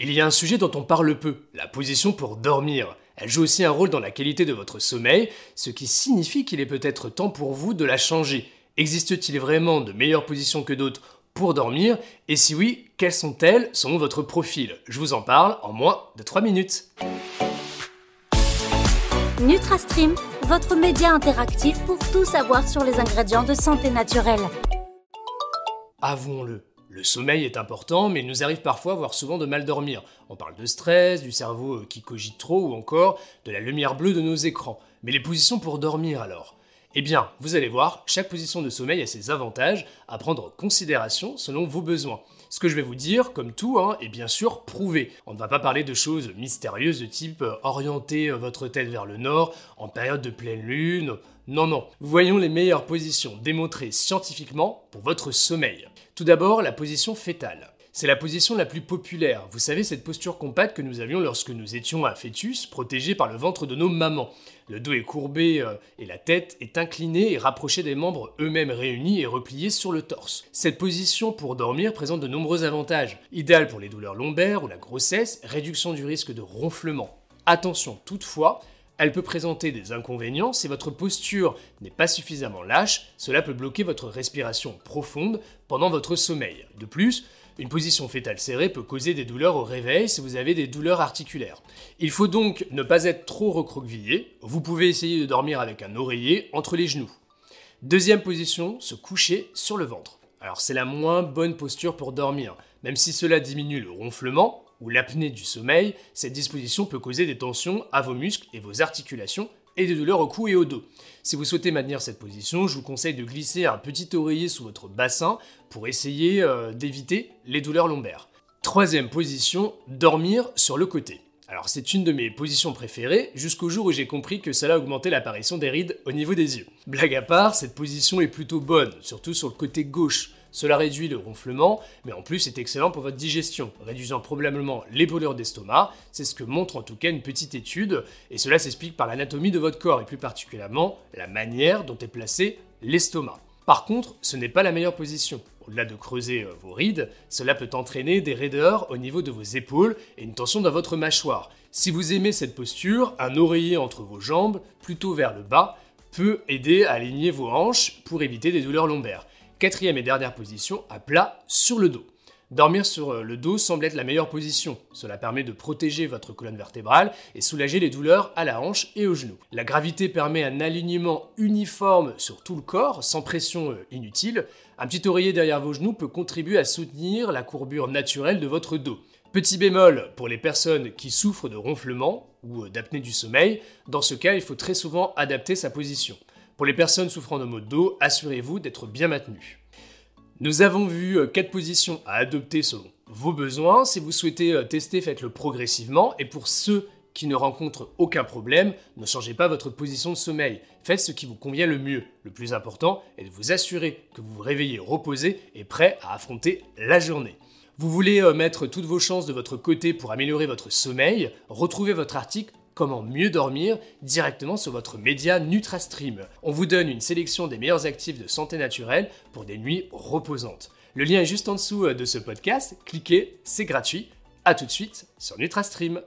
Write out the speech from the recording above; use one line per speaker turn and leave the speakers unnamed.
Il y a un sujet dont on parle peu, la position pour dormir. Elle joue aussi un rôle dans la qualité de votre sommeil, ce qui signifie qu'il est peut-être temps pour vous de la changer. Existe-t-il vraiment de meilleures positions que d'autres pour dormir? Et si oui, quelles sont-elles selon votre profil? Je vous en parle en moins de 3 minutes.
NutraStream, votre média interactif pour tout savoir sur les ingrédients de santé naturelle.
Avouons-le, le sommeil est important, mais il nous arrive parfois, voire souvent, de mal dormir. On parle de stress, du cerveau euh, qui cogite trop, ou encore de la lumière bleue de nos écrans. Mais les positions pour dormir alors? Eh bien, vous allez voir, chaque position de sommeil a ses avantages à prendre en considération selon vos besoins. Ce que je vais vous dire, comme tout, hein, est bien sûr prouvé. On ne va pas parler de choses mystérieuses de type euh, orienter euh, votre tête vers le nord en période de pleine lune. Non, non. Voyons les meilleures positions démontrées scientifiquement pour votre sommeil. Tout d'abord, la position fétale. C'est la position la plus populaire. Vous savez, cette posture compacte que nous avions lorsque nous étions un fœtus, protégé par le ventre de nos mamans. Le dos est courbé euh, et la tête est inclinée et rapprochée des membres eux-mêmes réunis et repliés sur le torse. Cette position pour dormir présente de nombreux avantages. Idéale pour les douleurs lombaires ou la grossesse, réduction du risque de ronflement. Attention toutefois, elle peut présenter des inconvénients si votre posture n'est pas suffisamment lâche, cela peut bloquer votre respiration profonde pendant votre sommeil. De plus, une position fétale serrée peut causer des douleurs au réveil si vous avez des douleurs articulaires. Il faut donc ne pas être trop recroquevillé, vous pouvez essayer de dormir avec un oreiller entre les genoux. Deuxième position, se coucher sur le ventre. Alors c'est la moins bonne posture pour dormir, même si cela diminue le ronflement, ou l'apnée du sommeil, cette disposition peut causer des tensions à vos muscles et vos articulations et des douleurs au cou et au dos. Si vous souhaitez maintenir cette position, je vous conseille de glisser un petit oreiller sous votre bassin pour essayer euh, d'éviter les douleurs lombaires. Troisième position, dormir sur le côté. Alors c'est une de mes positions préférées jusqu'au jour où j'ai compris que cela augmentait l'apparition des rides au niveau des yeux. Blague à part, cette position est plutôt bonne, surtout sur le côté gauche. Cela réduit le ronflement, mais en plus c'est excellent pour votre digestion, réduisant probablement les brûlures d'estomac, c'est ce que montre en tout cas une petite étude, et cela s'explique par l'anatomie de votre corps, et plus particulièrement la manière dont est placé l'estomac. Par contre, ce n'est pas la meilleure position. Au-delà de creuser euh, vos rides, cela peut entraîner des raideurs au niveau de vos épaules et une tension dans votre mâchoire. Si vous aimez cette posture, un oreiller entre vos jambes, plutôt vers le bas, peut aider à aligner vos hanches pour éviter des douleurs lombaires. Quatrième et dernière position, à plat sur le dos. Dormir sur euh, le dos semble être la meilleure position. Cela permet de protéger votre colonne vertébrale et soulager les douleurs à la hanche et aux genoux. La gravité permet un alignement uniforme sur tout le corps, sans pression euh, inutile. Un petit oreiller derrière vos genoux peut contribuer à soutenir la courbure naturelle de votre dos. Petit bémol pour les personnes qui souffrent de ronflement ou euh, d'apnée du sommeil, dans ce cas il faut très souvent adapter sa position. Pour les personnes souffrant de maux de dos, assurez-vous d'être bien maintenu. Nous avons vu 4 euh, positions à adopter selon vos besoins. Si vous souhaitez euh, tester, faites-le progressivement. Et pour ceux qui ne rencontrent aucun problème, ne changez pas votre position de sommeil. Faites ce qui vous convient le mieux. Le plus important est de vous assurer que vous vous réveillez reposé et prêt à affronter la journée. Vous voulez euh, mettre toutes vos chances de votre côté pour améliorer votre sommeil? Retrouvez votre article comment mieux dormir directement sur votre média NutraStream. On vous donne une sélection des meilleurs actifs de santé naturelle pour des nuits reposantes. Le lien est juste en dessous euh, de ce podcast, cliquez, c'est gratuit. A tout de suite sur NutraStream.